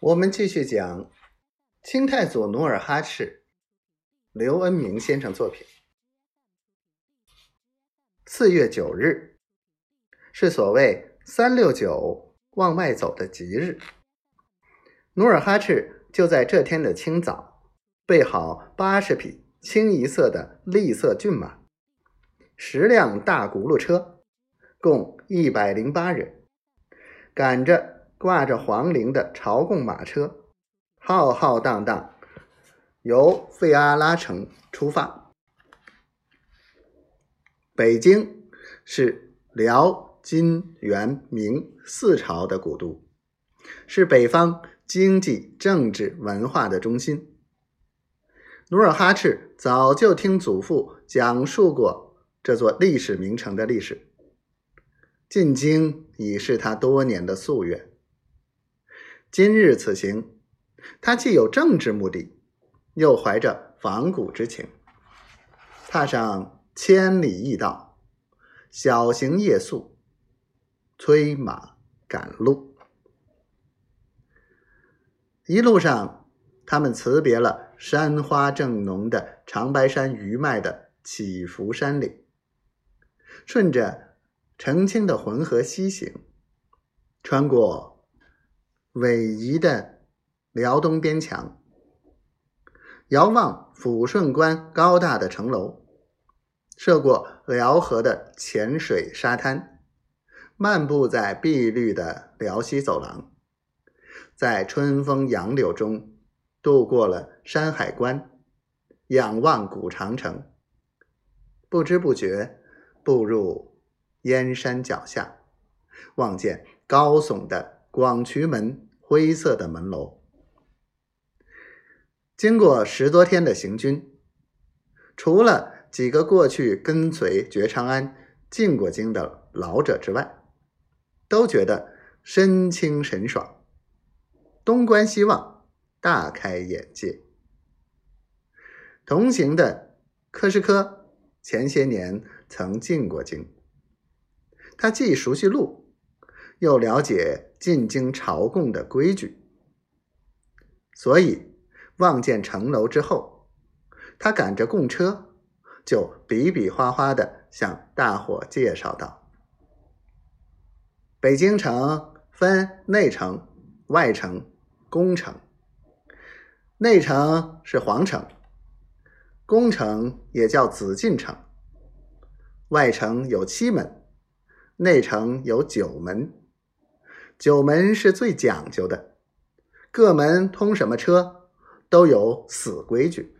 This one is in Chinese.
我们继续讲清太祖努尔哈赤，刘恩明先生作品。四月九日是所谓“三六九”往外走的吉日。努尔哈赤就在这天的清早，备好八十匹清一色的栗色骏马，十辆大轱辘车，共一百零八人，赶着。挂着皇陵的朝贡马车，浩浩荡荡由费阿拉城出发。北京是辽、金、元、明四朝的古都，是北方经济、政治、文化的中心。努尔哈赤早就听祖父讲述过这座历史名城的历史，进京已是他多年的夙愿。今日此行，他既有政治目的，又怀着访古之情，踏上千里驿道，小行夜宿，催马赶路。一路上，他们辞别了山花正浓的长白山余脉的起伏山岭，顺着澄清的浑河西行，穿过。逶迤的辽东边墙，遥望抚顺关高大的城楼，涉过辽河的浅水沙滩，漫步在碧绿的辽西走廊，在春风杨柳中度过了山海关，仰望古长城，不知不觉步入燕山脚下，望见高耸的广渠门。灰色的门楼，经过十多天的行军，除了几个过去跟随觉长安进过京的老者之外，都觉得身轻神爽，东观西望，大开眼界。同行的柯师科前些年曾进过京，他既熟悉路。又了解进京朝贡的规矩，所以望见城楼之后，他赶着贡车，就比比划划的向大伙介绍道：“北京城分内城、外城、宫城。内城是皇城，宫城也叫紫禁城。外城有七门，内城有九门。”九门是最讲究的，各门通什么车都有死规矩。